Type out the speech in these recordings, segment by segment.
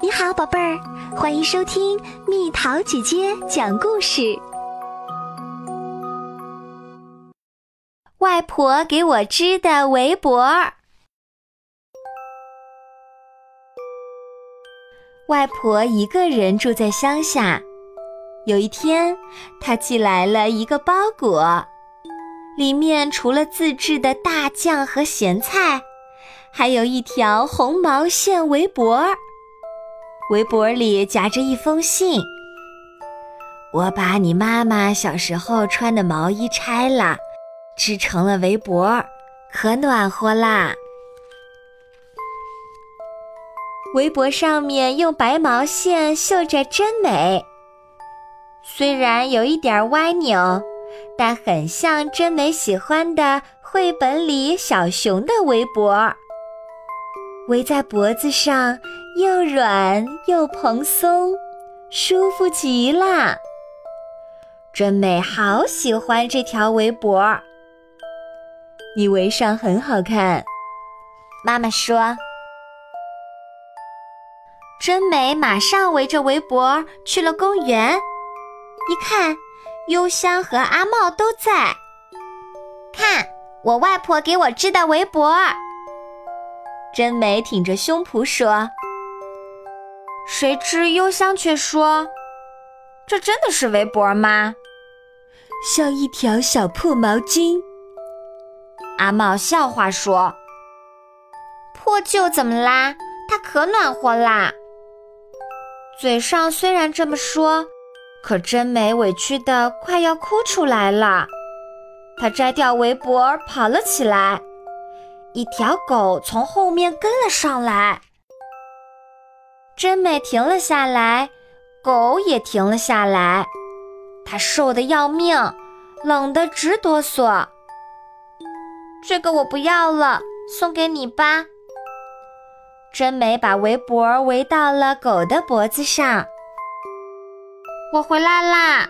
你好，宝贝儿，欢迎收听蜜桃姐姐讲故事。外婆给我织的围脖。外婆一个人住在乡下，有一天，她寄来了一个包裹，里面除了自制的大酱和咸菜，还有一条红毛线围脖。围脖里夹着一封信。我把你妈妈小时候穿的毛衣拆了，织成了围脖，可暖和啦。围脖上面用白毛线绣着真美，虽然有一点歪扭，但很像真美喜欢的绘本里小熊的围脖，围在脖子上。又软又蓬松，舒服极了。真美，好喜欢这条围脖。你围上很好看，妈妈说。真美马上围着围脖去了公园，一看，幽香和阿茂都在。看，我外婆给我织的围脖。真美挺着胸脯说。谁知幽香却说：“这真的是围脖吗？像一条小破毛巾。”阿茂笑话说：“破旧怎么啦？它可暖和啦。”嘴上虽然这么说，可真美委屈的快要哭出来了。他摘掉围脖跑了起来，一条狗从后面跟了上来。真美停了下来，狗也停了下来。它瘦得要命，冷得直哆嗦。这个我不要了，送给你吧。真美把围脖围到了狗的脖子上。我回来啦。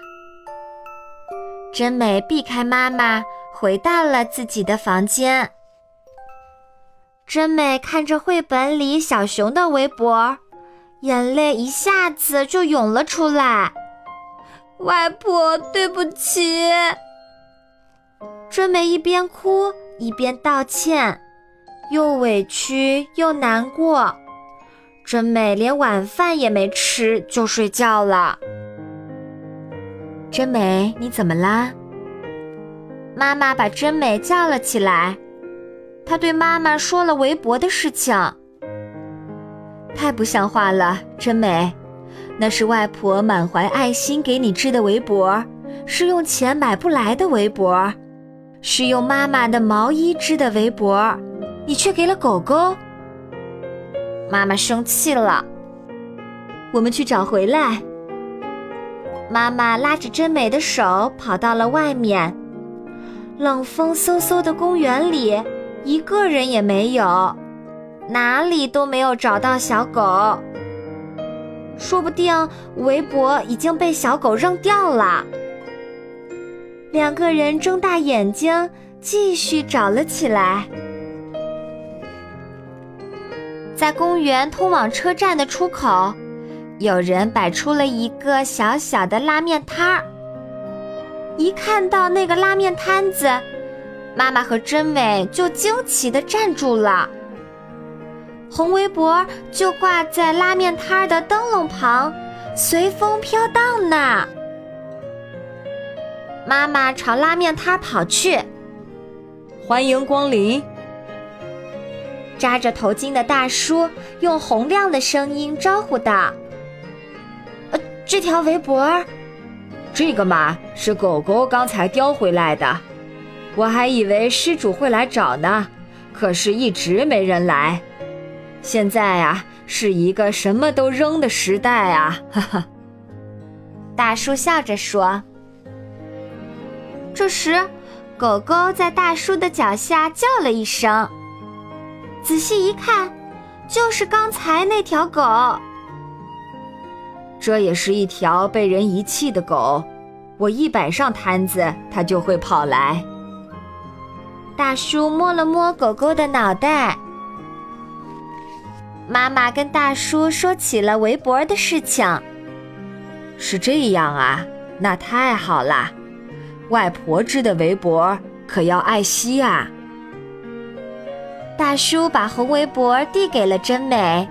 真美避开妈妈，回到了自己的房间。真美看着绘本里小熊的围脖。眼泪一下子就涌了出来，外婆，对不起。真美一边哭一边道歉，又委屈又难过。真美连晚饭也没吃就睡觉了。真美，你怎么啦？妈妈把真美叫了起来，她对妈妈说了围脖的事情。太不像话了，真美！那是外婆满怀爱心给你织的围脖，是用钱买不来的围脖，是用妈妈的毛衣织的围脖，你却给了狗狗。妈妈生气了，我们去找回来。妈妈拉着真美的手跑到了外面，冷风嗖嗖的公园里，一个人也没有。哪里都没有找到小狗，说不定围脖已经被小狗扔掉了。两个人睁大眼睛继续找了起来，在公园通往车站的出口，有人摆出了一个小小的拉面摊儿。一看到那个拉面摊子，妈妈和真美就惊奇地站住了。红围脖就挂在拉面摊儿的灯笼旁，随风飘荡呢。妈妈朝拉面摊跑去，欢迎光临。扎着头巾的大叔用洪亮的声音招呼道：“呃，这条围脖，这个嘛是狗狗刚才叼回来的，我还以为失主会来找呢，可是一直没人来。”现在啊，是一个什么都扔的时代啊！哈哈，大叔笑着说。这时，狗狗在大叔的脚下叫了一声，仔细一看，就是刚才那条狗。这也是一条被人遗弃的狗，我一摆上摊子，它就会跑来。大叔摸了摸狗狗的脑袋。妈妈跟大叔说起了围脖的事情。是这样啊，那太好了。外婆织的围脖可要爱惜啊。大叔把红围脖递给了真美，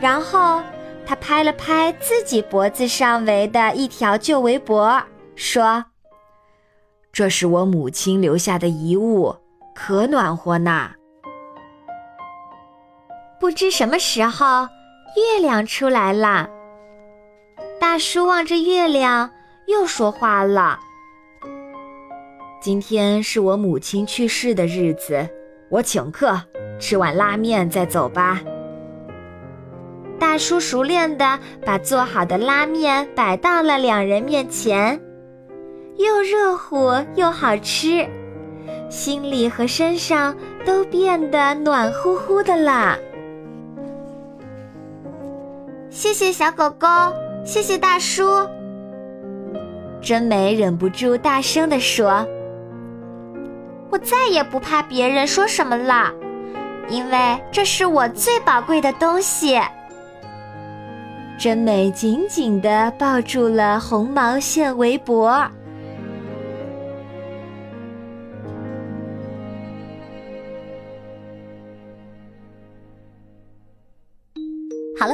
然后他拍了拍自己脖子上围的一条旧围脖，说：“这是我母亲留下的遗物，可暖和呢。”不知什么时候，月亮出来了。大叔望着月亮，又说话了：“今天是我母亲去世的日子。”我请客，吃碗拉面再走吧。大叔熟练地把做好的拉面摆到了两人面前，又热乎又好吃，心里和身上都变得暖乎乎的了。谢谢小狗狗，谢谢大叔。真美忍不住大声地说。我再也不怕别人说什么了，因为这是我最宝贵的东西。真美紧紧地抱住了红毛线围脖。